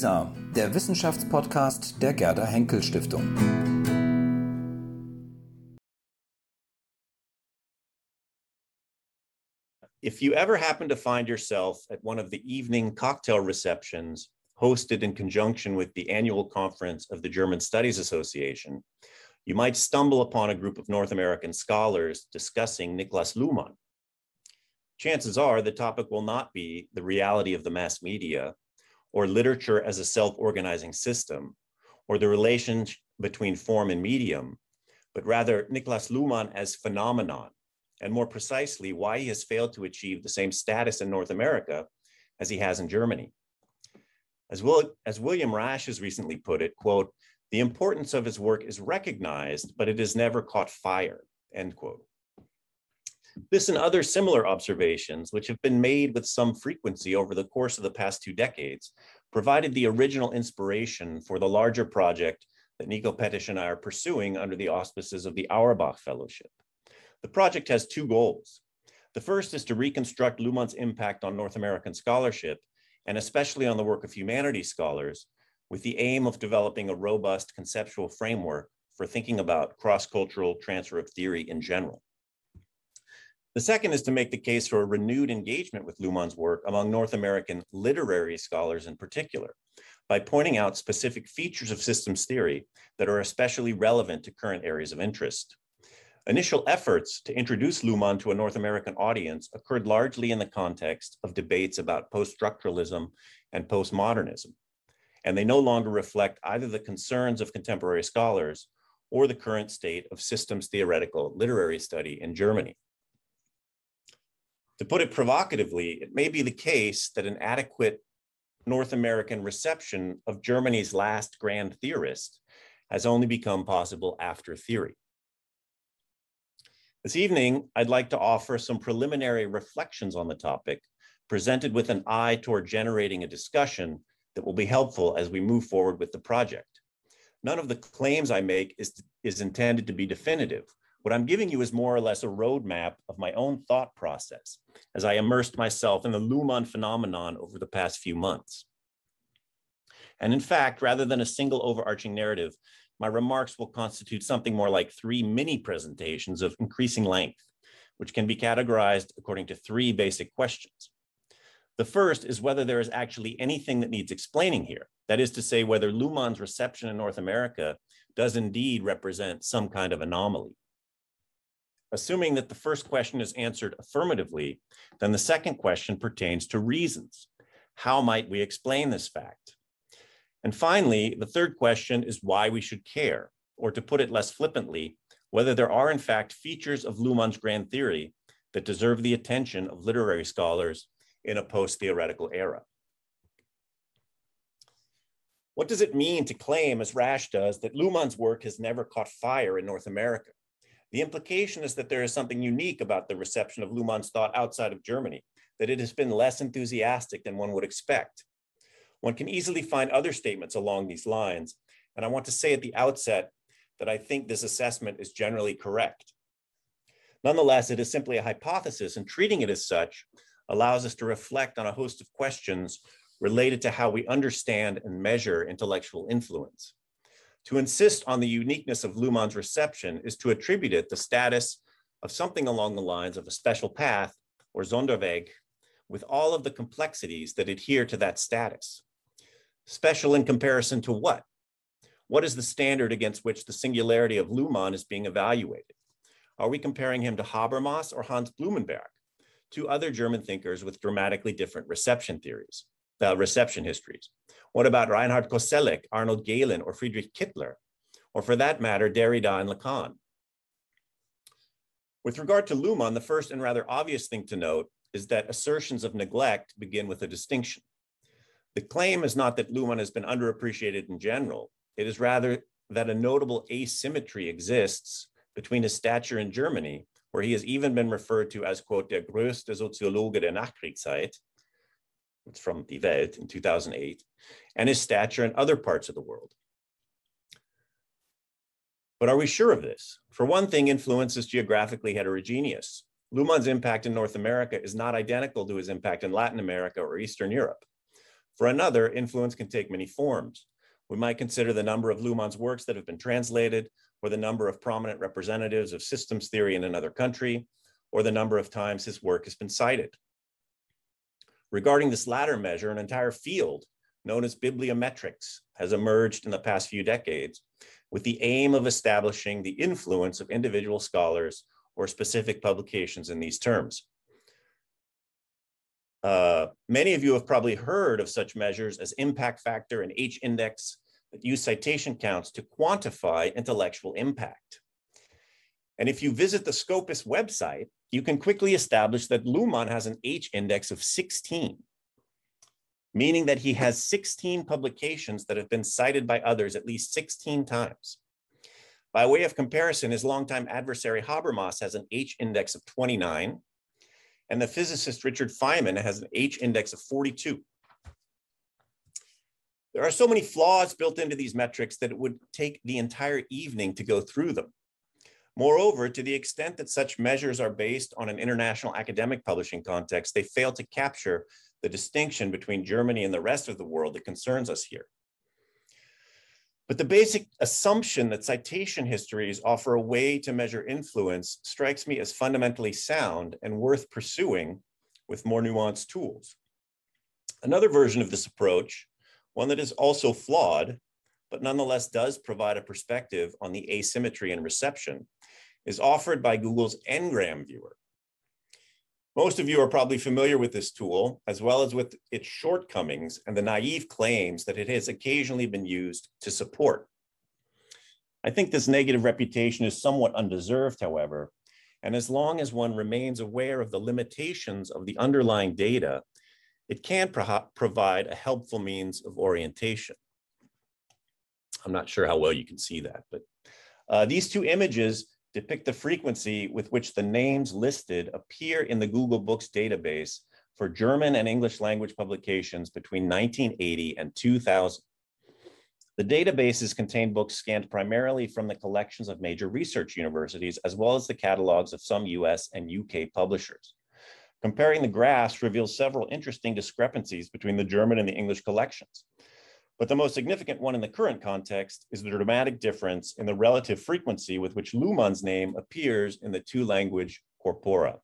Der Wissenschaftspodcast der Gerda Henkel Stiftung. If you ever happen to find yourself at one of the evening cocktail receptions hosted in conjunction with the annual conference of the German Studies Association, you might stumble upon a group of North American scholars discussing Niklas Luhmann. Chances are the topic will not be the reality of the mass media or literature as a self-organizing system or the relation between form and medium, but rather Niklas Luhmann as phenomenon, and more precisely, why he has failed to achieve the same status in North America as he has in Germany. As, Will, as William Rasch has recently put it, quote, the importance of his work is recognized, but it has never caught fire, end quote. This and other similar observations, which have been made with some frequency over the course of the past two decades, provided the original inspiration for the larger project that Nico Pettisch and I are pursuing under the auspices of the Auerbach Fellowship. The project has two goals. The first is to reconstruct Luhmann's impact on North American scholarship, and especially on the work of humanities scholars, with the aim of developing a robust conceptual framework for thinking about cross-cultural transfer of theory in general. The second is to make the case for a renewed engagement with Luhmann's work among North American literary scholars in particular, by pointing out specific features of systems theory that are especially relevant to current areas of interest. Initial efforts to introduce Luhmann to a North American audience occurred largely in the context of debates about post-structuralism and postmodernism, and they no longer reflect either the concerns of contemporary scholars or the current state of systems theoretical literary study in Germany. To put it provocatively, it may be the case that an adequate North American reception of Germany's last grand theorist has only become possible after theory. This evening, I'd like to offer some preliminary reflections on the topic, presented with an eye toward generating a discussion that will be helpful as we move forward with the project. None of the claims I make is, is intended to be definitive. What I'm giving you is more or less a roadmap of my own thought process as I immersed myself in the Luhmann phenomenon over the past few months. And in fact, rather than a single overarching narrative, my remarks will constitute something more like three mini presentations of increasing length, which can be categorized according to three basic questions. The first is whether there is actually anything that needs explaining here. That is to say, whether Luhmann's reception in North America does indeed represent some kind of anomaly. Assuming that the first question is answered affirmatively, then the second question pertains to reasons. How might we explain this fact? And finally, the third question is why we should care, or to put it less flippantly, whether there are in fact features of Luhmann's grand theory that deserve the attention of literary scholars in a post-theoretical era. What does it mean to claim, as Rasch does, that Luhmann's work has never caught fire in North America? The implication is that there is something unique about the reception of Luhmann's thought outside of Germany, that it has been less enthusiastic than one would expect. One can easily find other statements along these lines, and I want to say at the outset that I think this assessment is generally correct. Nonetheless, it is simply a hypothesis, and treating it as such allows us to reflect on a host of questions related to how we understand and measure intellectual influence. To insist on the uniqueness of Luhmann's reception is to attribute it the status of something along the lines of a special path or Sonderweg with all of the complexities that adhere to that status. Special in comparison to what? What is the standard against which the singularity of Luhmann is being evaluated? Are we comparing him to Habermas or Hans Blumenberg, two other German thinkers with dramatically different reception theories, uh, reception histories? What about Reinhard Koselleck, Arnold Gehlen, or Friedrich Kittler? Or for that matter, Derrida and Lacan? With regard to Luhmann, the first and rather obvious thing to note is that assertions of neglect begin with a distinction. The claim is not that Luhmann has been underappreciated in general. It is rather that a notable asymmetry exists between his stature in Germany, where he has even been referred to as, quote, der größte Soziologe der Nachkriegszeit, it's from Die in 2008, and his stature in other parts of the world. But are we sure of this? For one thing, influence is geographically heterogeneous. Luhmann's impact in North America is not identical to his impact in Latin America or Eastern Europe. For another, influence can take many forms. We might consider the number of Luhmann's works that have been translated, or the number of prominent representatives of systems theory in another country, or the number of times his work has been cited. Regarding this latter measure, an entire field known as bibliometrics has emerged in the past few decades with the aim of establishing the influence of individual scholars or specific publications in these terms. Uh, many of you have probably heard of such measures as impact factor and H-index that use citation counts to quantify intellectual impact. And if you visit the Scopus website, you can quickly establish that Luhmann has an H-index of 16, meaning that he has 16 publications that have been cited by others at least 16 times. By way of comparison, his longtime adversary Habermas has an H-index of 29, and the physicist Richard Feynman has an H-index of 42. There are so many flaws built into these metrics that it would take the entire evening to go through them. Moreover, to the extent that such measures are based on an international academic publishing context, they fail to capture the distinction between Germany and the rest of the world that concerns us here. But the basic assumption that citation histories offer a way to measure influence strikes me as fundamentally sound and worth pursuing with more nuanced tools. Another version of this approach, one that is also flawed, but nonetheless does provide a perspective on the asymmetry in reception, is offered by Google's Ngram viewer. Most of you are probably familiar with this tool, as well as with its shortcomings and the naive claims that it has occasionally been used to support. I think this negative reputation is somewhat undeserved, however, and as long as one remains aware of the limitations of the underlying data, it can pro provide a helpful means of orientation. I'm not sure how well you can see that, but uh, these two images depict the frequency with which the names listed appear in the Google Books database for German and English language publications between 1980 and 2000. The databases contain books scanned primarily from the collections of major research universities, as well as the catalogs of some US and UK publishers. Comparing the graphs reveals several interesting discrepancies between the German and the English collections. But the most significant one in the current context is the dramatic difference in the relative frequency with which Luhmann's name appears in the two language corpora.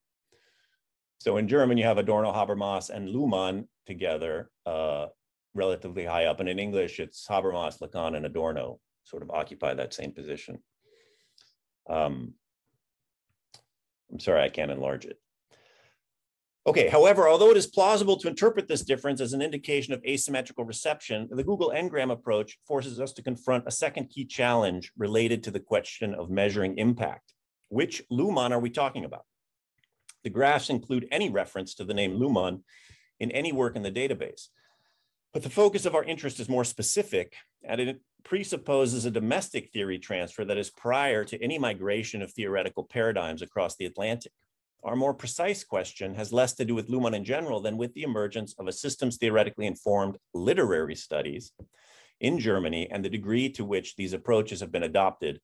So in German, you have Adorno, Habermas, and Luhmann together, uh, relatively high up. And in English, it's Habermas, Lacan, and Adorno sort of occupy that same position. Um, I'm sorry, I can't enlarge it. Okay, however, although it is plausible to interpret this difference as an indication of asymmetrical reception, the Google Ngram approach forces us to confront a second key challenge related to the question of measuring impact. Which Luhmann are we talking about? The graphs include any reference to the name Luhmann in any work in the database. But the focus of our interest is more specific, and it presupposes a domestic theory transfer that is prior to any migration of theoretical paradigms across the Atlantic. Our more precise question has less to do with Luhmann in general than with the emergence of a systems theoretically informed literary studies in Germany and the degree to which these approaches have been adopted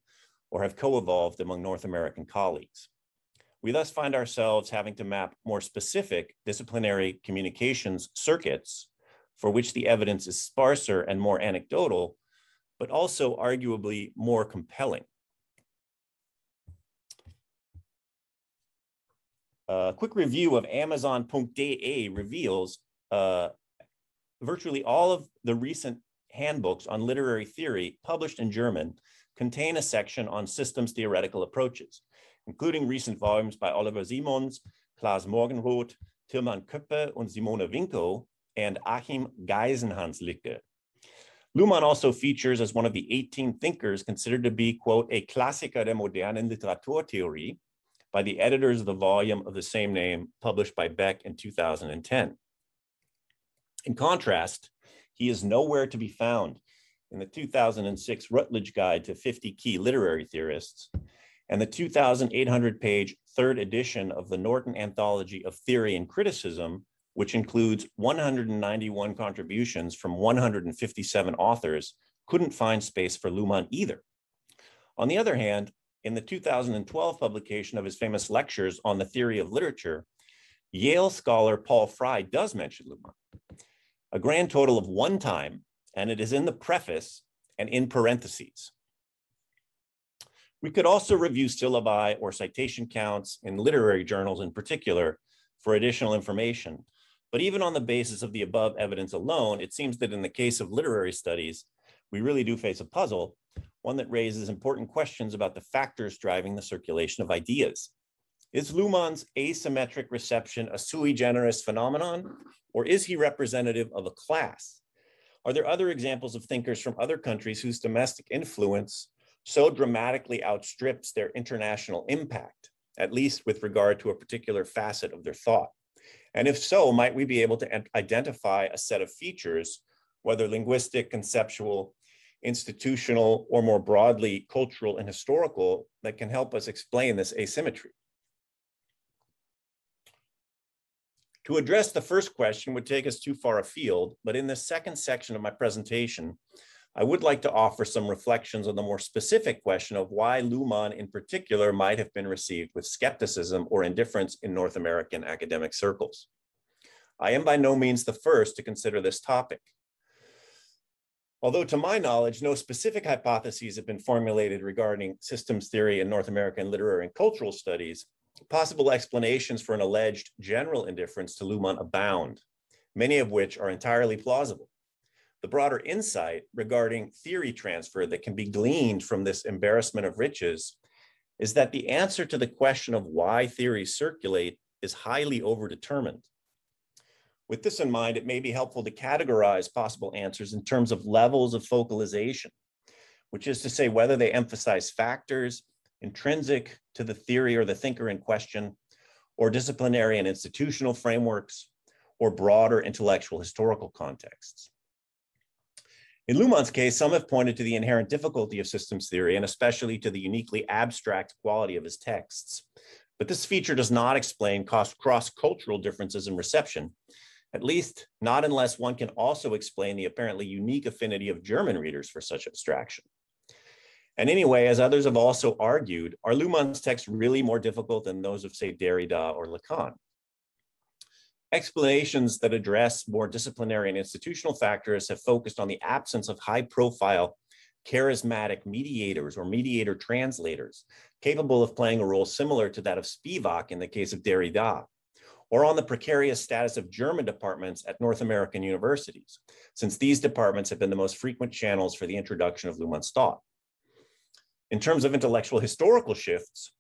or have co-evolved among North American colleagues. We thus find ourselves having to map more specific disciplinary communications circuits for which the evidence is sparser and more anecdotal, but also arguably more compelling. A quick review of Amazon.de reveals uh, virtually all of the recent handbooks on literary theory published in German contain a section on systems theoretical approaches, including recent volumes by Oliver Simons, Claas Morgenroth, Tilman Köppe and Simone Winko, and Achim Geisenhanslüke. Luhmann also features as one of the 18 thinkers considered to be, quote, a Klassiker der modernen Literaturtheorie, by the editors of the volume of the same name published by Beck in 2010. In contrast, he is nowhere to be found in the 2006 Routledge Guide to 50 Key Literary Theorists and the 2,800 page third edition of the Norton Anthology of Theory and Criticism, which includes 191 contributions from 157 authors, couldn't find space for Luhmann either. On the other hand, in the 2012 publication of his famous lectures on the theory of literature, Yale scholar Paul Fry does mention Luhmann. a grand total of one time, and it is in the preface and in parentheses. We could also review syllabi or citation counts in literary journals in particular for additional information. But even on the basis of the above evidence alone, it seems that in the case of literary studies, we really do face a puzzle, one that raises important questions about the factors driving the circulation of ideas. Is Luhmann's asymmetric reception a sui generis phenomenon, or is he representative of a class? Are there other examples of thinkers from other countries whose domestic influence so dramatically outstrips their international impact, at least with regard to a particular facet of their thought? And if so, might we be able to identify a set of features, whether linguistic, conceptual, institutional, or more broadly, cultural and historical, that can help us explain this asymmetry? To address the first question would take us too far afield, but in the second section of my presentation, I would like to offer some reflections on the more specific question of why Luhmann in particular might have been received with skepticism or indifference in North American academic circles. I am by no means the first to consider this topic. Although to my knowledge, no specific hypotheses have been formulated regarding systems theory in North American literary and cultural studies, possible explanations for an alleged general indifference to Luhmann abound, many of which are entirely plausible the broader insight regarding theory transfer that can be gleaned from this embarrassment of riches is that the answer to the question of why theories circulate is highly overdetermined. With this in mind, it may be helpful to categorize possible answers in terms of levels of focalization, which is to say whether they emphasize factors intrinsic to the theory or the thinker in question, or disciplinary and institutional frameworks, or broader intellectual historical contexts. In Luhmann's case, some have pointed to the inherent difficulty of systems theory and especially to the uniquely abstract quality of his texts. But this feature does not explain cross-cultural differences in reception, at least not unless one can also explain the apparently unique affinity of German readers for such abstraction. And anyway, as others have also argued, are Luhmann's texts really more difficult than those of, say, Derrida or Lacan? Explanations that address more disciplinary and institutional factors have focused on the absence of high profile charismatic mediators or mediator translators capable of playing a role similar to that of Spivak in the case of Derrida, or on the precarious status of German departments at North American universities, since these departments have been the most frequent channels for the introduction of Luhmann's thought. In terms of intellectual historical shifts,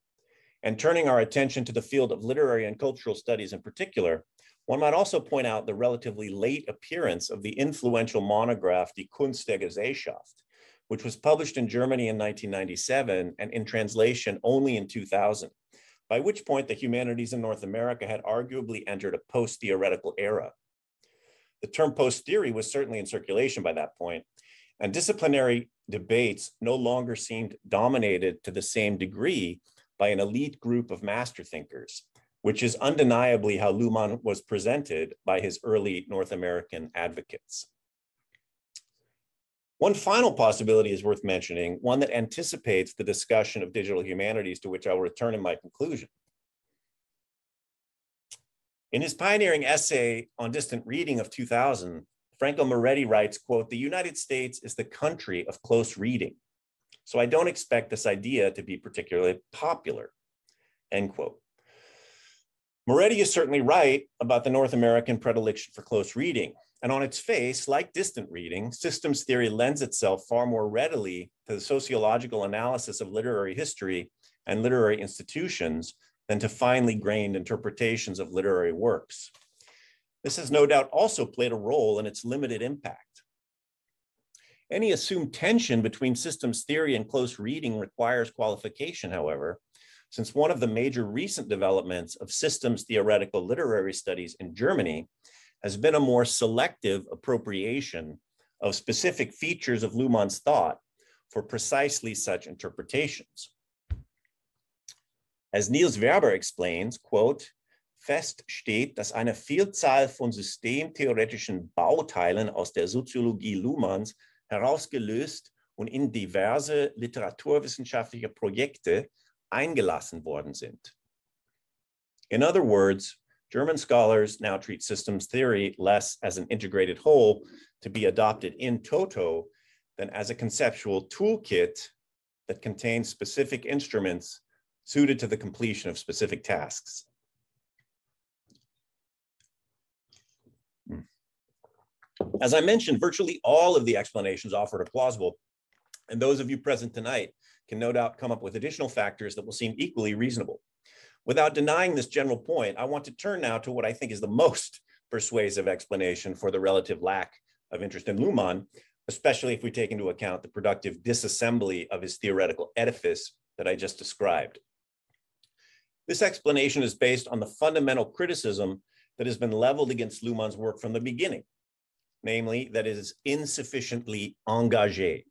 and turning our attention to the field of literary and cultural studies in particular, one might also point out the relatively late appearance of the influential monograph Die Kunst der Gesellschaft, which was published in Germany in 1997 and in translation only in 2000, by which point the humanities in North America had arguably entered a post-theoretical era. The term post-theory was certainly in circulation by that point, and disciplinary debates no longer seemed dominated to the same degree by an elite group of master thinkers, which is undeniably how Luhmann was presented by his early North American advocates. One final possibility is worth mentioning, one that anticipates the discussion of digital humanities to which I will return in my conclusion. In his pioneering essay on distant reading of 2000, Franco Moretti writes, quote, the United States is the country of close reading. So I don't expect this idea to be particularly popular, end quote. Moretti is certainly right about the North American predilection for close reading. And on its face, like distant reading, systems theory lends itself far more readily to the sociological analysis of literary history and literary institutions than to finely grained interpretations of literary works. This has no doubt also played a role in its limited impact. Any assumed tension between systems theory and close reading requires qualification, however, since one of the major recent developments of systems theoretical literary studies in Germany has been a more selective appropriation of specific features of Luhmann's thought for precisely such interpretations. As Niels Werber explains, quote, fest steht, dass eine Vielzahl von systemtheoretischen Bauteilen aus der Soziologie Luhmanns herausgelöst und in diverse literaturwissenschaftliche Projekte eingelassen worden sind. In other words, German scholars now treat systems theory less as an integrated whole to be adopted in toto than as a conceptual toolkit that contains specific instruments suited to the completion of specific tasks. Hmm. As I mentioned, virtually all of the explanations offered are plausible, and those of you present tonight can no doubt come up with additional factors that will seem equally reasonable. Without denying this general point, I want to turn now to what I think is the most persuasive explanation for the relative lack of interest in Luhmann, especially if we take into account the productive disassembly of his theoretical edifice that I just described. This explanation is based on the fundamental criticism that has been leveled against Luhmann's work from the beginning, namely that it is insufficiently engagé.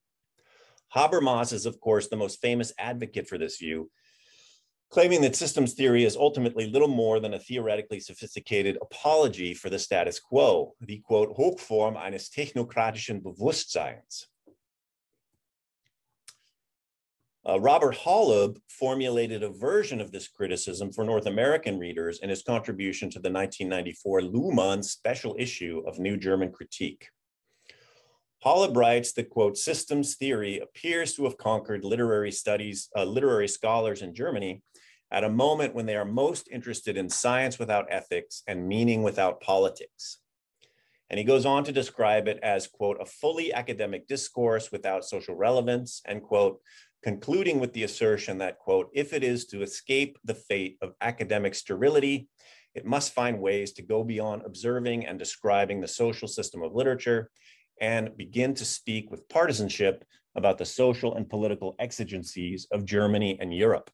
Habermas is, of course, the most famous advocate for this view, claiming that systems theory is ultimately little more than a theoretically sophisticated apology for the status quo, the quote, Hochform eines technokratischen Bewusstseins. Uh, Robert Holub formulated a version of this criticism for North American readers in his contribution to the 1994 Luhmann special issue of New German Critique. Holub writes that, quote, systems theory appears to have conquered literary studies, uh, literary scholars in Germany at a moment when they are most interested in science without ethics and meaning without politics. And he goes on to describe it as, quote, a fully academic discourse without social relevance, and quote, concluding with the assertion that, quote, if it is to escape the fate of academic sterility, it must find ways to go beyond observing and describing the social system of literature and begin to speak with partisanship about the social and political exigencies of Germany and Europe.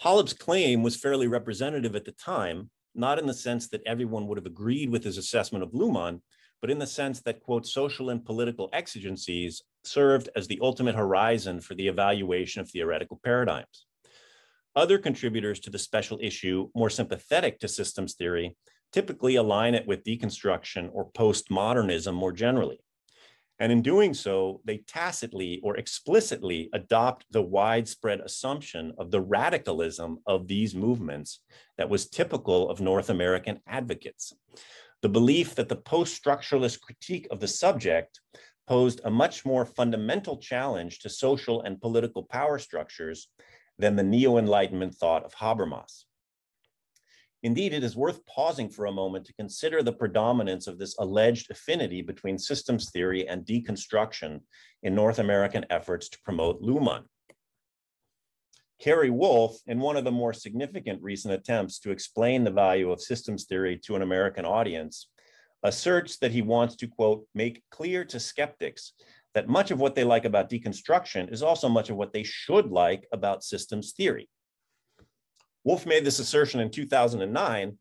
Holub's claim was fairly representative at the time, not in the sense that everyone would have agreed with his assessment of Luhmann, but in the sense that, quote, social and political exigencies served as the ultimate horizon for the evaluation of theoretical paradigms. Other contributors to the special issue, more sympathetic to systems theory, typically align it with deconstruction or postmodernism more generally. And in doing so, they tacitly or explicitly adopt the widespread assumption of the radicalism of these movements that was typical of North American advocates. The belief that the post structuralist critique of the subject posed a much more fundamental challenge to social and political power structures than the neo Enlightenment thought of Habermas. Indeed, it is worth pausing for a moment to consider the predominance of this alleged affinity between systems theory and deconstruction in North American efforts to promote Luhmann. Cary Wolfe, in one of the more significant recent attempts to explain the value of systems theory to an American audience, asserts that he wants to, quote, make clear to skeptics that much of what they like about deconstruction is also much of what they should like about systems theory. Wolfe made this assertion in 2009,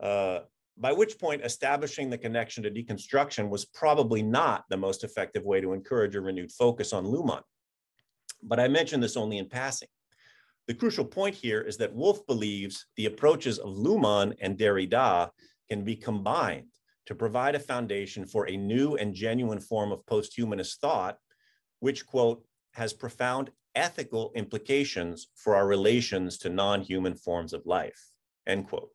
uh, by which point establishing the connection to deconstruction was probably not the most effective way to encourage a renewed focus on Luhmann. But I mention this only in passing. The crucial point here is that Wolfe believes the approaches of Luhmann and Derrida can be combined to provide a foundation for a new and genuine form of post-humanist thought, which, quote, has profound ethical implications for our relations to non-human forms of life, end quote.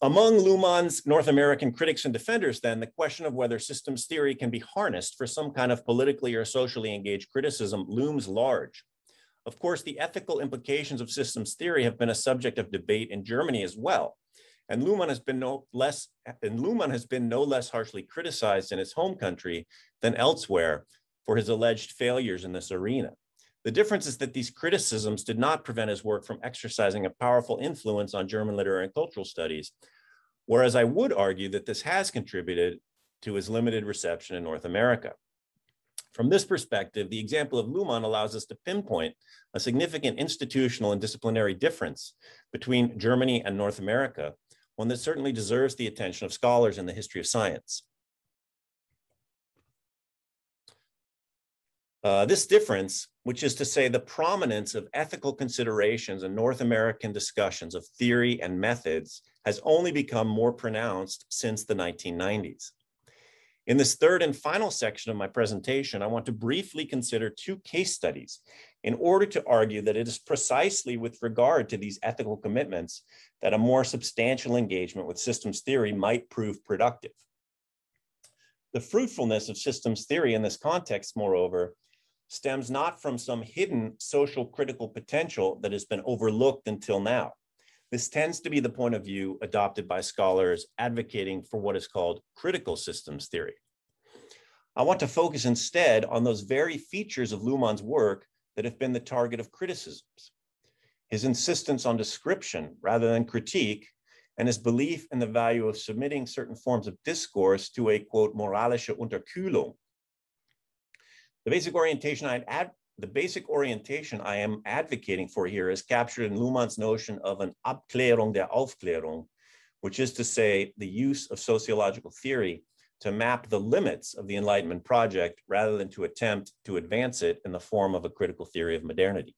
Among Luhmann's North American critics and defenders, then, the question of whether systems theory can be harnessed for some kind of politically or socially engaged criticism looms large. Of course, the ethical implications of systems theory have been a subject of debate in Germany as well. And Luhmann has been no less, and Luhmann has been no less harshly criticized in his home country than elsewhere for his alleged failures in this arena. The difference is that these criticisms did not prevent his work from exercising a powerful influence on German literary and cultural studies, whereas I would argue that this has contributed to his limited reception in North America. From this perspective, the example of Luhmann allows us to pinpoint a significant institutional and disciplinary difference between Germany and North America, one that certainly deserves the attention of scholars in the history of science. Uh, this difference, which is to say the prominence of ethical considerations in North American discussions of theory and methods, has only become more pronounced since the 1990s. In this third and final section of my presentation, I want to briefly consider two case studies in order to argue that it is precisely with regard to these ethical commitments that a more substantial engagement with systems theory might prove productive. The fruitfulness of systems theory in this context, moreover, stems not from some hidden social critical potential that has been overlooked until now. This tends to be the point of view adopted by scholars advocating for what is called critical systems theory. I want to focus instead on those very features of Luhmann's work that have been the target of criticisms. His insistence on description rather than critique, and his belief in the value of submitting certain forms of discourse to a quote moralische Unterkühlung. The basic orientation I ad, the basic orientation I am advocating for here is captured in Luhmann's notion of an Abklärung der Aufklärung, which is to say the use of sociological theory to map the limits of the Enlightenment project rather than to attempt to advance it in the form of a critical theory of modernity.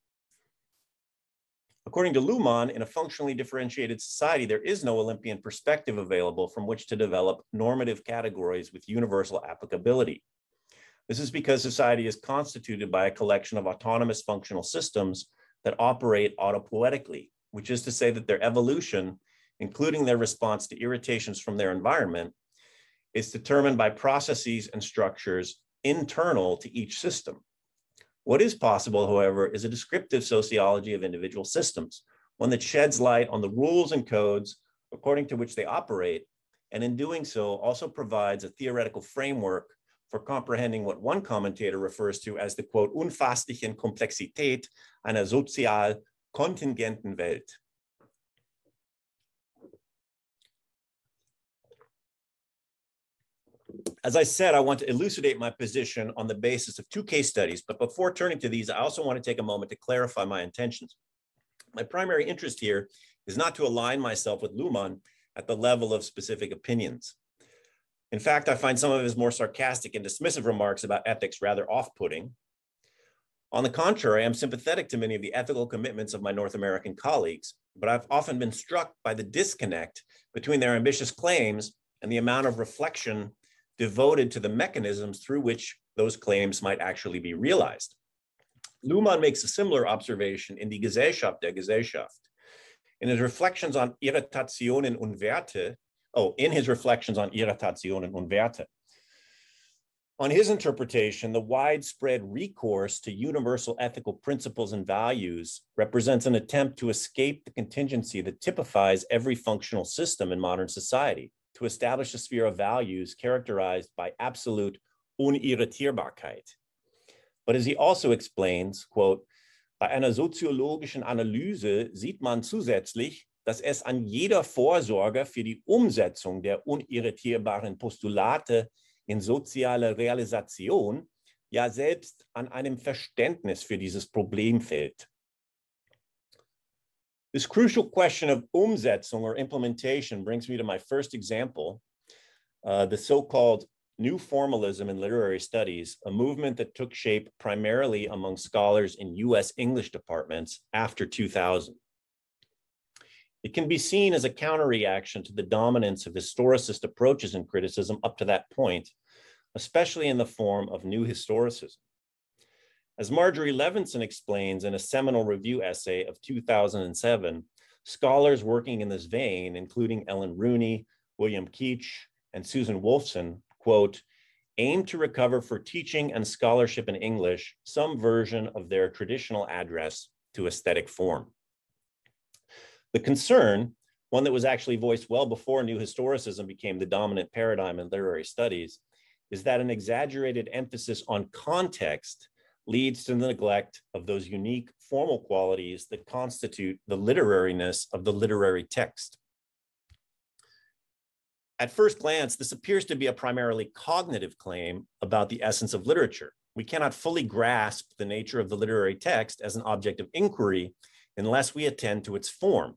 According to Luhmann, in a functionally differentiated society, there is no Olympian perspective available from which to develop normative categories with universal applicability. This is because society is constituted by a collection of autonomous functional systems that operate autopoietically, which is to say that their evolution, including their response to irritations from their environment, is determined by processes and structures internal to each system. What is possible, however, is a descriptive sociology of individual systems, one that sheds light on the rules and codes according to which they operate, and in doing so also provides a theoretical framework for comprehending what one commentator refers to as the quote, unfasslichen Komplexität einer sozial kontingenten Welt. As I said, I want to elucidate my position on the basis of two case studies, but before turning to these, I also want to take a moment to clarify my intentions. My primary interest here is not to align myself with Luhmann at the level of specific opinions. In fact, I find some of his more sarcastic and dismissive remarks about ethics rather off putting. On the contrary, I'm sympathetic to many of the ethical commitments of my North American colleagues, but I've often been struck by the disconnect between their ambitious claims and the amount of reflection devoted to the mechanisms through which those claims might actually be realized. Luhmann makes a similar observation in Die Gesellschaft der Gesellschaft. In his reflections on Irritationen und Werte, oh, in his reflections on Irritationen und Werte. On his interpretation, the widespread recourse to universal ethical principles and values represents an attempt to escape the contingency that typifies every functional system in modern society, to establish a sphere of values characterized by absolute Unirritierbarkeit. But as he also explains, quote, bei einer soziologischen Analyse sieht man zusätzlich, dass es an jeder Vorsorge für die Umsetzung der unirritierbaren Postulate in soziale Realisation, ja selbst an einem Verständnis für dieses Problem fehlt. This crucial question of Umsetzung or implementation brings me to my first example, uh, the so-called New Formalism in Literary Studies, a movement that took shape primarily among scholars in US English departments after 2000. It can be seen as a counterreaction to the dominance of historicist approaches in criticism up to that point, especially in the form of new historicism. As Marjorie Levinson explains in a seminal review essay of 2007, scholars working in this vein, including Ellen Rooney, William Keach, and Susan Wolfson, quote, aim to recover for teaching and scholarship in English some version of their traditional address to aesthetic form. The concern, one that was actually voiced well before New Historicism became the dominant paradigm in literary studies, is that an exaggerated emphasis on context leads to the neglect of those unique formal qualities that constitute the literariness of the literary text. At first glance, this appears to be a primarily cognitive claim about the essence of literature. We cannot fully grasp the nature of the literary text as an object of inquiry unless we attend to its form.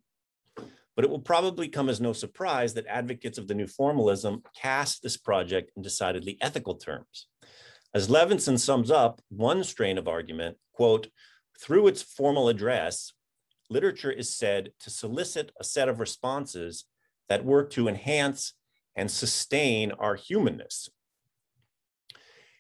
But it will probably come as no surprise that advocates of the new formalism cast this project in decidedly ethical terms. As Levinson sums up one strain of argument, quote, through its formal address, literature is said to solicit a set of responses that work to enhance and sustain our humanness.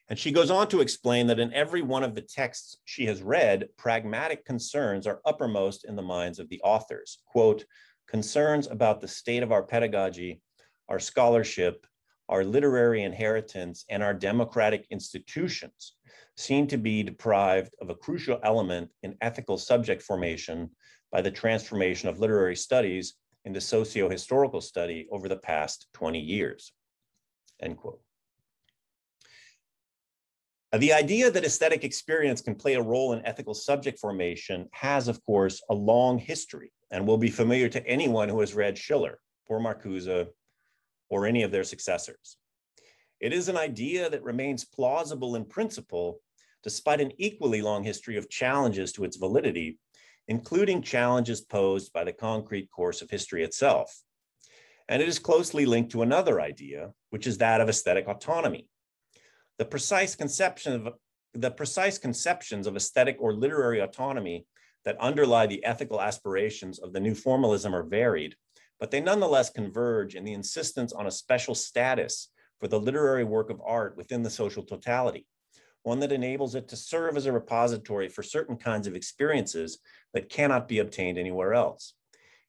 And she goes on to explain that in every one of the texts she has read, pragmatic concerns are uppermost in the minds of the authors. Quote, concerns about the state of our pedagogy, our scholarship, our literary inheritance, and our democratic institutions seem to be deprived of a crucial element in ethical subject formation by the transformation of literary studies into socio-historical study over the past 20 years, end quote. The idea that aesthetic experience can play a role in ethical subject formation has, of course, a long history and will be familiar to anyone who has read Schiller or Marcuse or any of their successors. It is an idea that remains plausible in principle, despite an equally long history of challenges to its validity, including challenges posed by the concrete course of history itself. And it is closely linked to another idea, which is that of aesthetic autonomy, the precise conception of the precise conceptions of aesthetic or literary autonomy that underlie the ethical aspirations of the new formalism are varied, but they nonetheless converge in the insistence on a special status for the literary work of art within the social totality, one that enables it to serve as a repository for certain kinds of experiences that cannot be obtained anywhere else.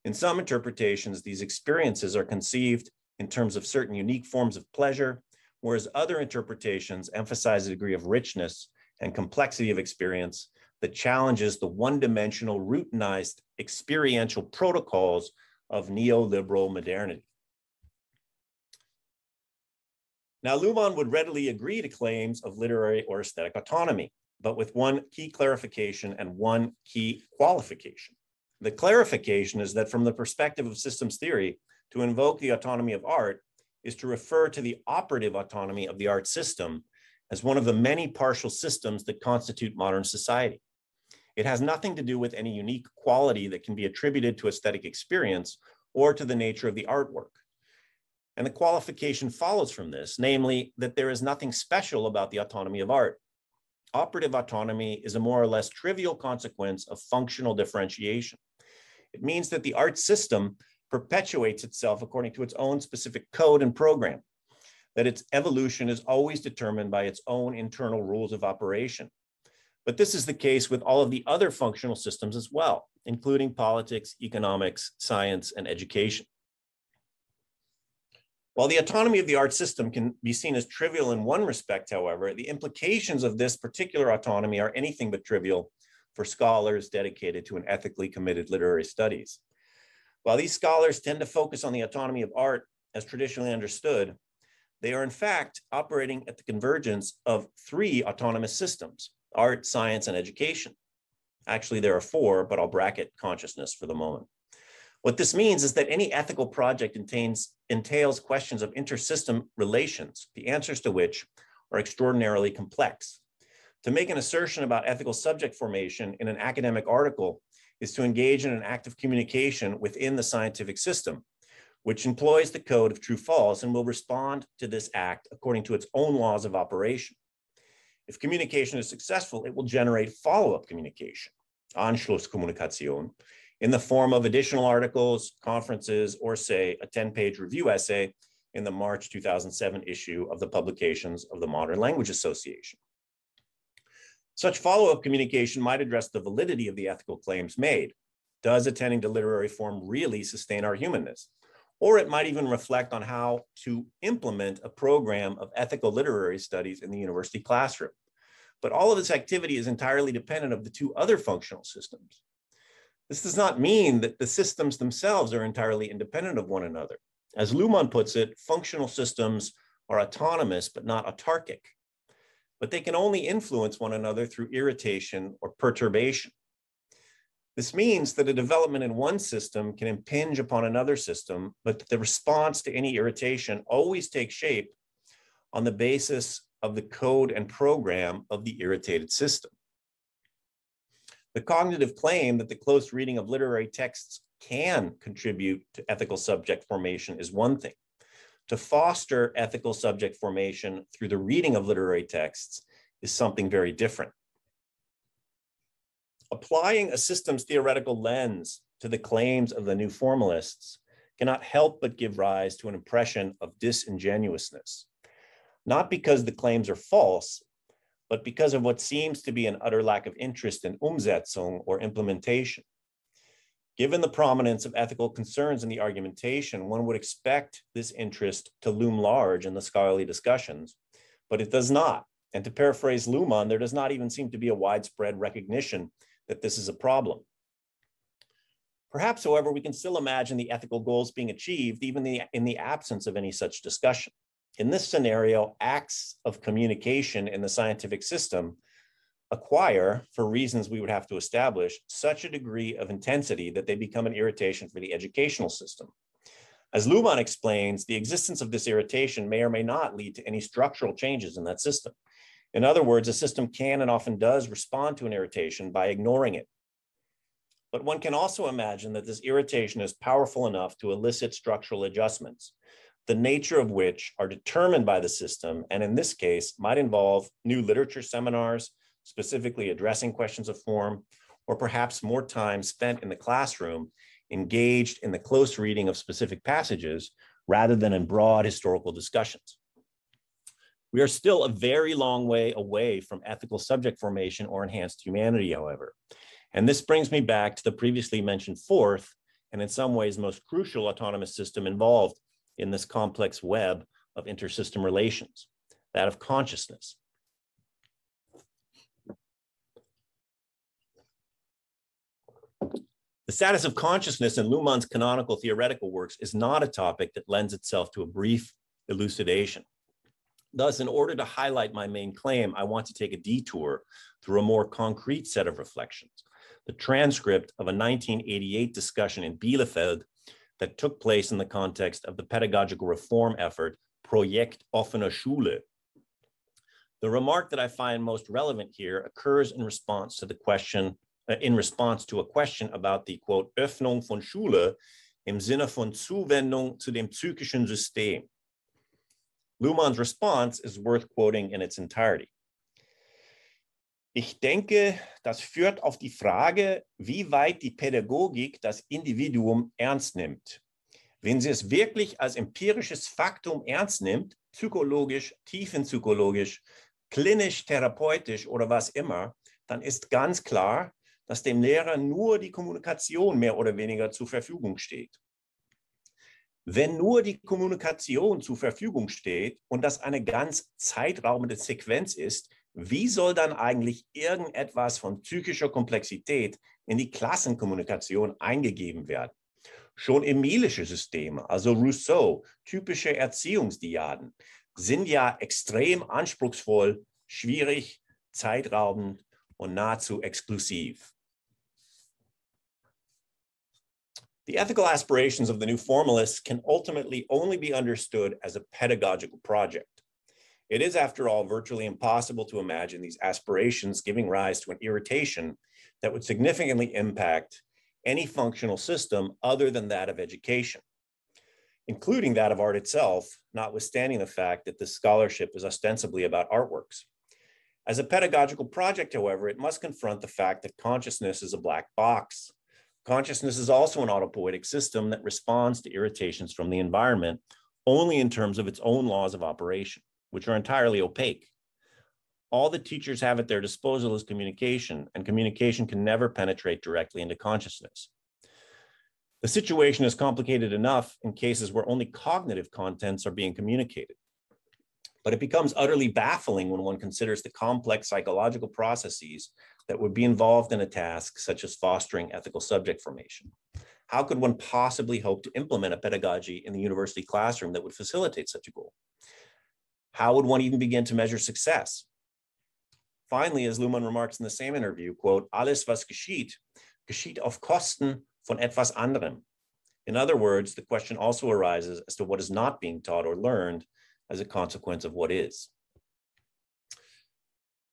In some interpretations, these experiences are conceived in terms of certain unique forms of pleasure, whereas other interpretations emphasize a degree of richness and complexity of experience that challenges the one-dimensional routinized experiential protocols of neoliberal modernity. Now, Luhmann would readily agree to claims of literary or aesthetic autonomy, but with one key clarification and one key qualification. The clarification is that from the perspective of systems theory, to invoke the autonomy of art is to refer to the operative autonomy of the art system as one of the many partial systems that constitute modern society. It has nothing to do with any unique quality that can be attributed to aesthetic experience or to the nature of the artwork. And the qualification follows from this, namely that there is nothing special about the autonomy of art. Operative autonomy is a more or less trivial consequence of functional differentiation. It means that the art system perpetuates itself according to its own specific code and program, that its evolution is always determined by its own internal rules of operation. But this is the case with all of the other functional systems as well, including politics, economics, science, and education. While the autonomy of the art system can be seen as trivial in one respect, however, the implications of this particular autonomy are anything but trivial for scholars dedicated to an ethically committed literary studies. While these scholars tend to focus on the autonomy of art as traditionally understood, they are in fact operating at the convergence of three autonomous systems, art, science, and education. Actually, there are four, but I'll bracket consciousness for the moment. What this means is that any ethical project entails, entails questions of intersystem relations, the answers to which are extraordinarily complex. To make an assertion about ethical subject formation in an academic article is to engage in an active communication within the scientific system, which employs the code of true false and will respond to this act according to its own laws of operation. If communication is successful, it will generate follow-up communication, Anschlusskommunikation, in the form of additional articles, conferences, or say a 10-page review essay in the March 2007 issue of the Publications of the Modern Language Association. Such follow-up communication might address the validity of the ethical claims made. Does attending to literary form really sustain our humanness? Or it might even reflect on how to implement a program of ethical literary studies in the university classroom. But all of this activity is entirely dependent of the two other functional systems. This does not mean that the systems themselves are entirely independent of one another. As Luhmann puts it, functional systems are autonomous but not autarkic but they can only influence one another through irritation or perturbation. This means that a development in one system can impinge upon another system, but the response to any irritation always takes shape on the basis of the code and program of the irritated system. The cognitive claim that the close reading of literary texts can contribute to ethical subject formation is one thing to foster ethical subject formation through the reading of literary texts is something very different. Applying a systems theoretical lens to the claims of the new formalists cannot help but give rise to an impression of disingenuousness. not because the claims are false, but because of what seems to be an utter lack of interest in Umsetzung or implementation. Given the prominence of ethical concerns in the argumentation, one would expect this interest to loom large in the scholarly discussions, but it does not. And to paraphrase Luhmann, there does not even seem to be a widespread recognition that this is a problem. Perhaps, however, we can still imagine the ethical goals being achieved even in the absence of any such discussion. In this scenario, acts of communication in the scientific system acquire, for reasons we would have to establish, such a degree of intensity that they become an irritation for the educational system. As Luhmann explains, the existence of this irritation may or may not lead to any structural changes in that system. In other words, a system can and often does respond to an irritation by ignoring it. But one can also imagine that this irritation is powerful enough to elicit structural adjustments, the nature of which are determined by the system, and in this case, might involve new literature seminars, specifically addressing questions of form, or perhaps more time spent in the classroom engaged in the close reading of specific passages rather than in broad historical discussions. We are still a very long way away from ethical subject formation or enhanced humanity, however. And this brings me back to the previously mentioned fourth, and in some ways most crucial autonomous system involved in this complex web of intersystem relations, that of consciousness. The status of consciousness in Luhmann's canonical theoretical works is not a topic that lends itself to a brief elucidation. Thus, in order to highlight my main claim, I want to take a detour through a more concrete set of reflections the transcript of a 1988 discussion in Bielefeld that took place in the context of the pedagogical reform effort Projekt Offene Schule. The remark that I find most relevant here occurs in response to the question, uh, in response to a question about the quote, Öffnung von Schule im Sinne von Zuwendung zu dem psychischen System. Luhmann's response is worth quoting in its entirety. Ich denke, das führt auf die Frage, wie weit die Pädagogik das Individuum ernst nimmt. Wenn sie es wirklich als empirisches Faktum ernst nimmt, psychologisch, tiefenpsychologisch, klinisch, therapeutisch oder was immer, dann ist ganz klar, dass dem Lehrer nur die Kommunikation mehr oder weniger zur Verfügung steht. Wenn nur die Kommunikation zur Verfügung steht und das eine ganz zeitraubende Sequenz ist, wie soll dann eigentlich irgendetwas von psychischer Komplexität in die Klassenkommunikation eingegeben werden? Schon emilische Systeme, also Rousseau, typische Erziehungsdiaden, sind ja extrem anspruchsvoll, schwierig, zeitraubend und nahezu exklusiv. The ethical aspirations of the new formalists can ultimately only be understood as a pedagogical project. It is, after all, virtually impossible to imagine these aspirations giving rise to an irritation that would significantly impact any functional system other than that of education, including that of art itself, notwithstanding the fact that this scholarship is ostensibly about artworks. As a pedagogical project, however, it must confront the fact that consciousness is a black box. Consciousness is also an autopoietic system that responds to irritations from the environment only in terms of its own laws of operation which are entirely opaque. All the teachers have at their disposal is communication, and communication can never penetrate directly into consciousness. The situation is complicated enough in cases where only cognitive contents are being communicated. But it becomes utterly baffling when one considers the complex psychological processes that would be involved in a task such as fostering ethical subject formation. How could one possibly hope to implement a pedagogy in the university classroom that would facilitate such a goal? How would one even begin to measure success? Finally, as Luhmann remarks in the same interview, quote, alles was geschieht, geschieht auf Kosten von etwas anderem. In other words, the question also arises as to what is not being taught or learned as a consequence of what is.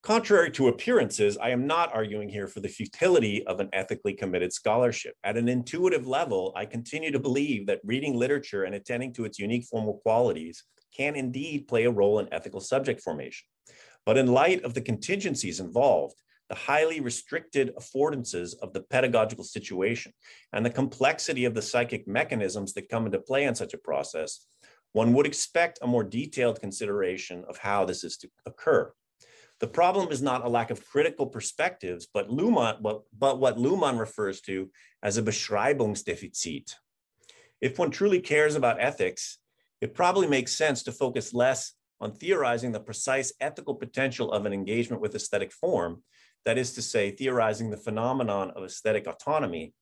Contrary to appearances, I am not arguing here for the futility of an ethically committed scholarship. At an intuitive level, I continue to believe that reading literature and attending to its unique formal qualities can indeed play a role in ethical subject formation. But in light of the contingencies involved, the highly restricted affordances of the pedagogical situation, and the complexity of the psychic mechanisms that come into play in such a process, one would expect a more detailed consideration of how this is to occur. The problem is not a lack of critical perspectives, but, Luhmann, but, but what Luhmann refers to as a Beschreibungsdefizit. If one truly cares about ethics, it probably makes sense to focus less on theorizing the precise ethical potential of an engagement with aesthetic form, that is to say, theorizing the phenomenon of aesthetic autonomy,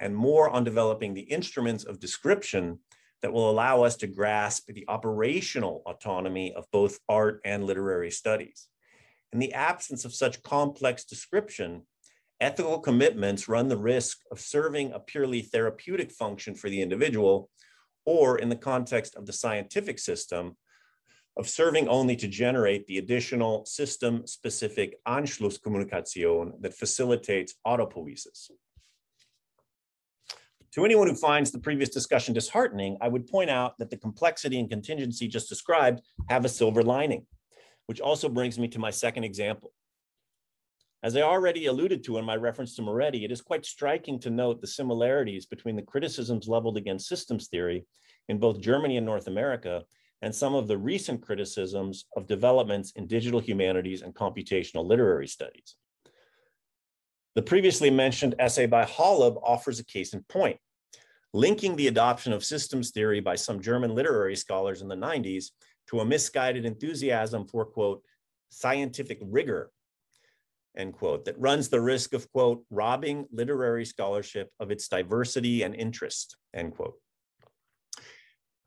and more on developing the instruments of description that will allow us to grasp the operational autonomy of both art and literary studies. In the absence of such complex description, ethical commitments run the risk of serving a purely therapeutic function for the individual, or in the context of the scientific system, of serving only to generate the additional system-specific Anschlusskommunikation that facilitates autopoiesis. To anyone who finds the previous discussion disheartening, I would point out that the complexity and contingency just described have a silver lining, which also brings me to my second example. As I already alluded to in my reference to Moretti, it is quite striking to note the similarities between the criticisms leveled against systems theory in both Germany and North America and some of the recent criticisms of developments in digital humanities and computational literary studies. The previously mentioned essay by Holub offers a case in point, linking the adoption of systems theory by some German literary scholars in the 90s to a misguided enthusiasm for, quote, scientific rigor, end quote, that runs the risk of, quote, robbing literary scholarship of its diversity and interest, end quote.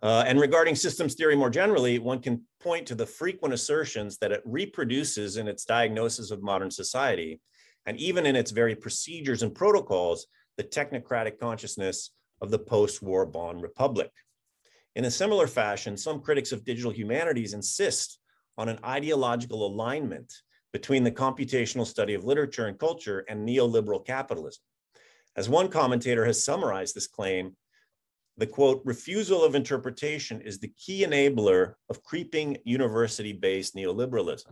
Uh, and regarding systems theory more generally, one can point to the frequent assertions that it reproduces in its diagnosis of modern society and even in its very procedures and protocols, the technocratic consciousness of the post-war Bonn Republic. In a similar fashion, some critics of digital humanities insist on an ideological alignment between the computational study of literature and culture and neoliberal capitalism. As one commentator has summarized this claim, the quote, refusal of interpretation is the key enabler of creeping university-based neoliberalism,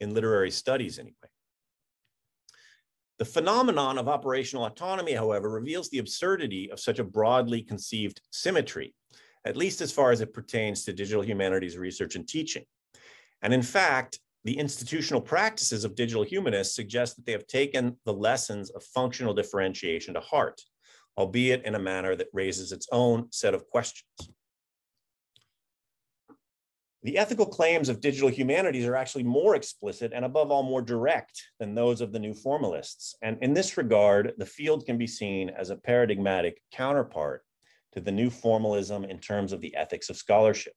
in literary studies anyway. The phenomenon of operational autonomy, however, reveals the absurdity of such a broadly conceived symmetry, at least as far as it pertains to digital humanities research and teaching. And in fact, the institutional practices of digital humanists suggest that they have taken the lessons of functional differentiation to heart, albeit in a manner that raises its own set of questions. The ethical claims of digital humanities are actually more explicit and above all more direct than those of the new formalists. And in this regard, the field can be seen as a paradigmatic counterpart to the new formalism in terms of the ethics of scholarship.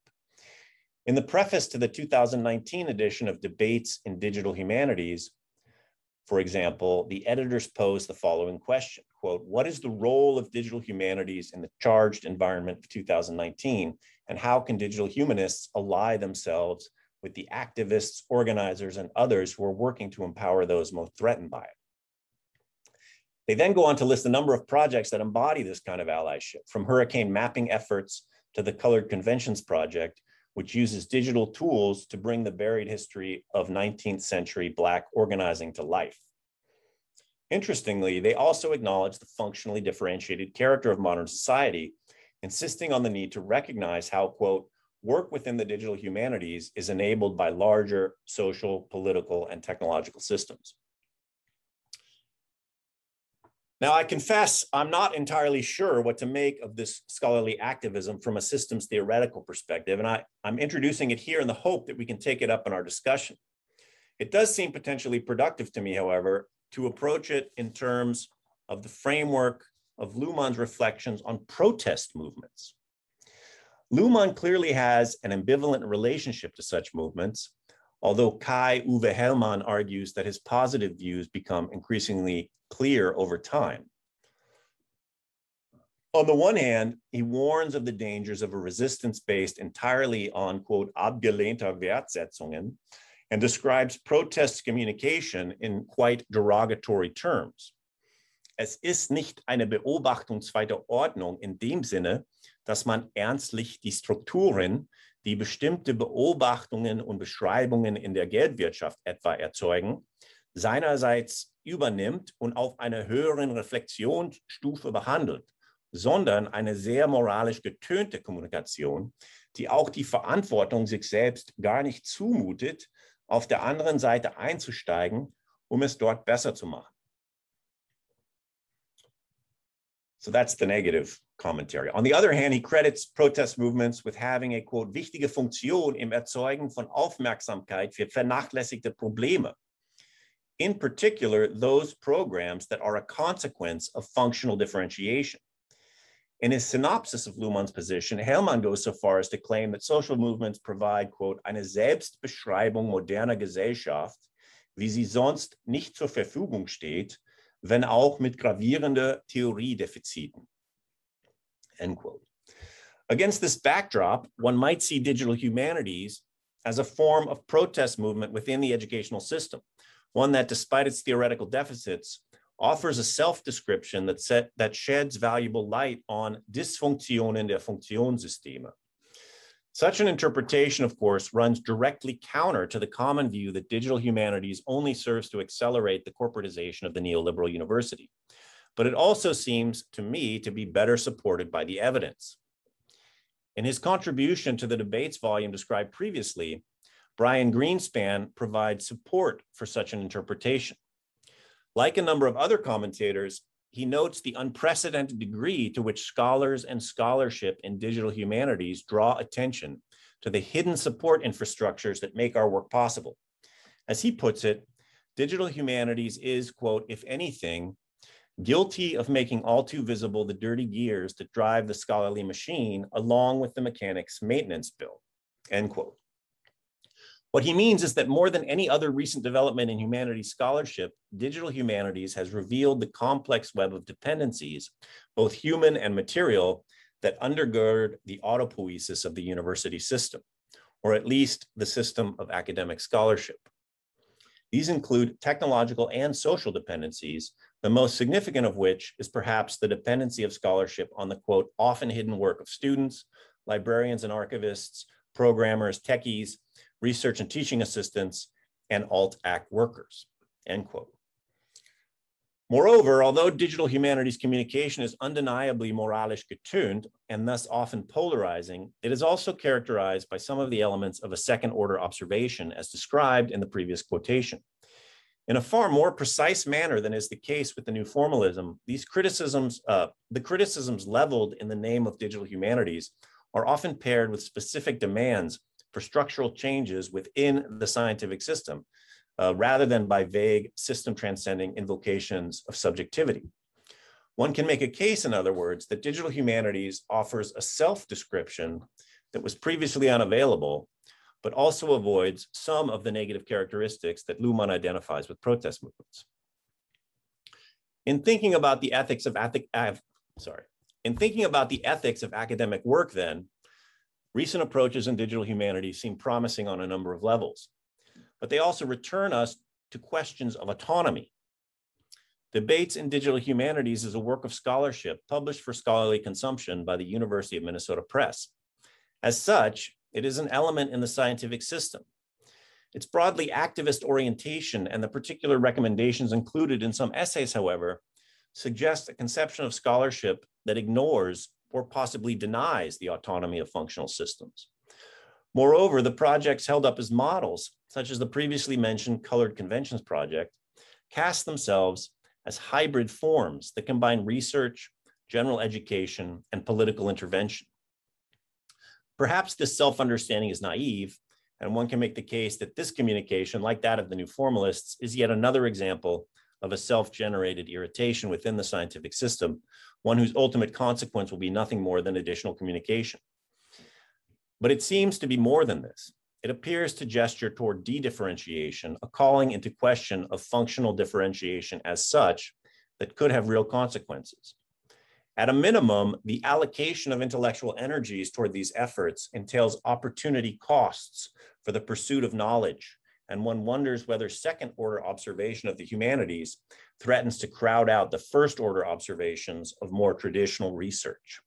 In the preface to the 2019 edition of Debates in Digital Humanities, for example, the editors pose the following question, quote, what is the role of digital humanities in the charged environment of 2019? And how can digital humanists ally themselves with the activists, organizers, and others who are working to empower those most threatened by it? They then go on to list a number of projects that embody this kind of allyship, from hurricane mapping efforts to the Colored Conventions Project, which uses digital tools to bring the buried history of 19th century Black organizing to life. Interestingly, they also acknowledge the functionally differentiated character of modern society, insisting on the need to recognize how, quote, work within the digital humanities is enabled by larger social, political, and technological systems. Now, I confess I'm not entirely sure what to make of this scholarly activism from a systems theoretical perspective, and I, I'm introducing it here in the hope that we can take it up in our discussion. It does seem potentially productive to me, however, to approach it in terms of the framework of Luhmann's reflections on protest movements. Luhmann clearly has an ambivalent relationship to such movements, although Kai Uwe Hellmann argues that his positive views become increasingly clear over time. On the one hand, he warns of the dangers of a resistance based entirely on, quote, abgelehnter Wertsetzungen, and describes protest communication in quite derogatory terms. Es ist nicht eine Beobachtung zweiter Ordnung in dem Sinne, dass man ernstlich die Strukturen, die bestimmte Beobachtungen und Beschreibungen in der Geldwirtschaft etwa erzeugen, seinerseits übernimmt und auf einer höheren Reflexionsstufe behandelt, sondern eine sehr moralisch getönte Kommunikation, die auch die Verantwortung sich selbst gar nicht zumutet, auf der anderen Seite einzusteigen, um es dort besser zu machen. So that's the negative commentary. On the other hand, he credits protest movements with having a quote wichtige Funktion im Erzeugen von Aufmerksamkeit für vernachlässigte Probleme. In particular, those programs that are a consequence of functional differentiation. In his synopsis of Luhmann's position, Hellmann goes so far as to claim that social movements provide, quote, eine Selbstbeschreibung moderner Gesellschaft, wie sie sonst nicht zur Verfügung steht, wenn auch mit gravierende Theoriedefiziten. End quote. Against this backdrop, one might see digital humanities as a form of protest movement within the educational system, one that, despite its theoretical deficits, offers a self-description that, set, that sheds valuable light on Dysfunktionen der Funktionssysteme. Such an interpretation, of course, runs directly counter to the common view that digital humanities only serves to accelerate the corporatization of the neoliberal university. But it also seems to me to be better supported by the evidence. In his contribution to the debates volume described previously, Brian Greenspan provides support for such an interpretation. Like a number of other commentators, he notes the unprecedented degree to which scholars and scholarship in digital humanities draw attention to the hidden support infrastructures that make our work possible. As he puts it, digital humanities is, quote, if anything, guilty of making all too visible the dirty gears that drive the scholarly machine along with the mechanic's maintenance bill, end quote. What he means is that more than any other recent development in humanities scholarship, digital humanities has revealed the complex web of dependencies, both human and material, that undergird the autopoiesis of the university system, or at least the system of academic scholarship. These include technological and social dependencies, the most significant of which is perhaps the dependency of scholarship on the quote, often hidden work of students, librarians and archivists, programmers, techies, research and teaching assistants, and alt-ac workers, end quote. Moreover, although digital humanities communication is undeniably moralisch getuned and thus often polarizing, it is also characterized by some of the elements of a second order observation as described in the previous quotation. In a far more precise manner than is the case with the new formalism, these criticisms, uh, the criticisms leveled in the name of digital humanities are often paired with specific demands for structural changes within the scientific system, uh, rather than by vague system transcending invocations of subjectivity. One can make a case, in other words, that digital humanities offers a self-description that was previously unavailable, but also avoids some of the negative characteristics that Luhmann identifies with protest movements. In thinking about the ethics of ethic, sorry, in thinking about the ethics of academic work, then, recent approaches in digital humanities seem promising on a number of levels, but they also return us to questions of autonomy. Debates in Digital Humanities is a work of scholarship published for scholarly consumption by the University of Minnesota Press. As such, it is an element in the scientific system. Its broadly activist orientation and the particular recommendations included in some essays, however, suggest a conception of scholarship that ignores or possibly denies the autonomy of functional systems. Moreover, the projects held up as models, such as the previously mentioned Colored Conventions Project, cast themselves as hybrid forms that combine research, general education, and political intervention. Perhaps this self-understanding is naive, and one can make the case that this communication, like that of the new formalists, is yet another example of a self-generated irritation within the scientific system, one whose ultimate consequence will be nothing more than additional communication. But it seems to be more than this. It appears to gesture toward de-differentiation, a calling into question of functional differentiation as such that could have real consequences. At a minimum, the allocation of intellectual energies toward these efforts entails opportunity costs for the pursuit of knowledge, and one wonders whether second order observation of the humanities threatens to crowd out the first order observations of more traditional research.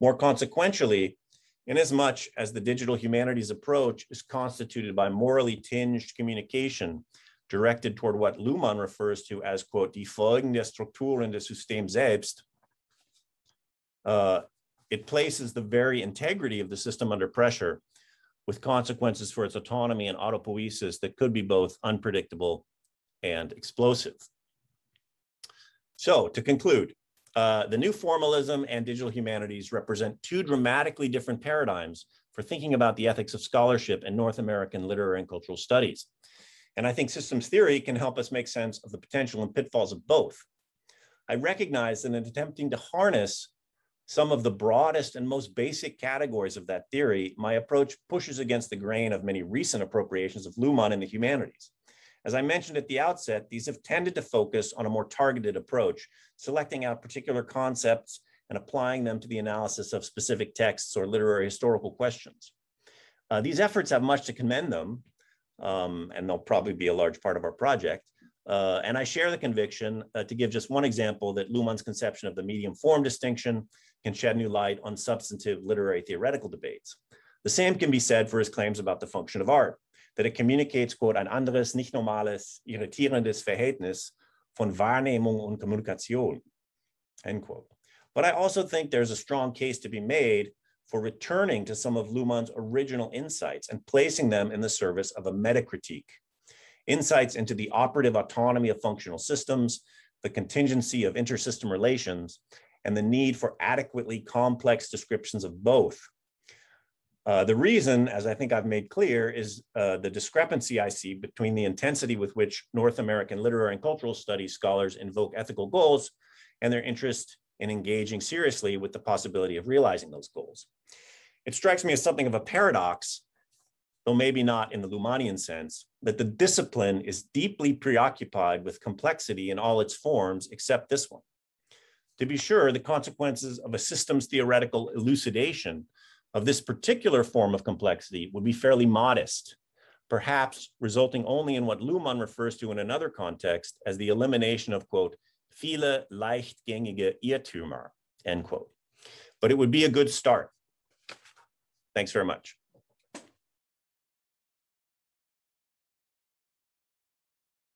More consequentially, inasmuch as the digital humanities approach is constituted by morally tinged communication directed toward what Luhmann refers to as, quote, die Folgen der Strukturen des Systems selbst, uh, it places the very integrity of the system under pressure with consequences for its autonomy and autopoiesis that could be both unpredictable and explosive. So to conclude, uh, the new formalism and digital humanities represent two dramatically different paradigms for thinking about the ethics of scholarship in North American literary and cultural studies. And I think systems theory can help us make sense of the potential and pitfalls of both. I recognize that in attempting to harness some of the broadest and most basic categories of that theory, my approach pushes against the grain of many recent appropriations of Luhmann in the humanities. As I mentioned at the outset, these have tended to focus on a more targeted approach, selecting out particular concepts and applying them to the analysis of specific texts or literary historical questions. Uh, these efforts have much to commend them, um, and they'll probably be a large part of our project. Uh, and I share the conviction, uh, to give just one example, that Luhmann's conception of the medium form distinction can shed new light on substantive literary theoretical debates. The same can be said for his claims about the function of art, that it communicates, quote, ein anderes, nicht normales, irritierendes Verhältnis von Wahrnehmung und Kommunikation, end quote. But I also think there's a strong case to be made for returning to some of Luhmann's original insights and placing them in the service of a metacritique. Insights into the operative autonomy of functional systems, the contingency of intersystem relations, and the need for adequately complex descriptions of both. Uh, the reason, as I think I've made clear, is uh, the discrepancy I see between the intensity with which North American literary and cultural studies scholars invoke ethical goals and their interest in engaging seriously with the possibility of realizing those goals. It strikes me as something of a paradox, though maybe not in the Luhmannian sense, that the discipline is deeply preoccupied with complexity in all its forms except this one. To be sure, the consequences of a systems theoretical elucidation of this particular form of complexity would be fairly modest, perhaps resulting only in what Luhmann refers to in another context as the elimination of, quote, viele leichtgängige Irrtümer, end quote. But it would be a good start. Thanks very much.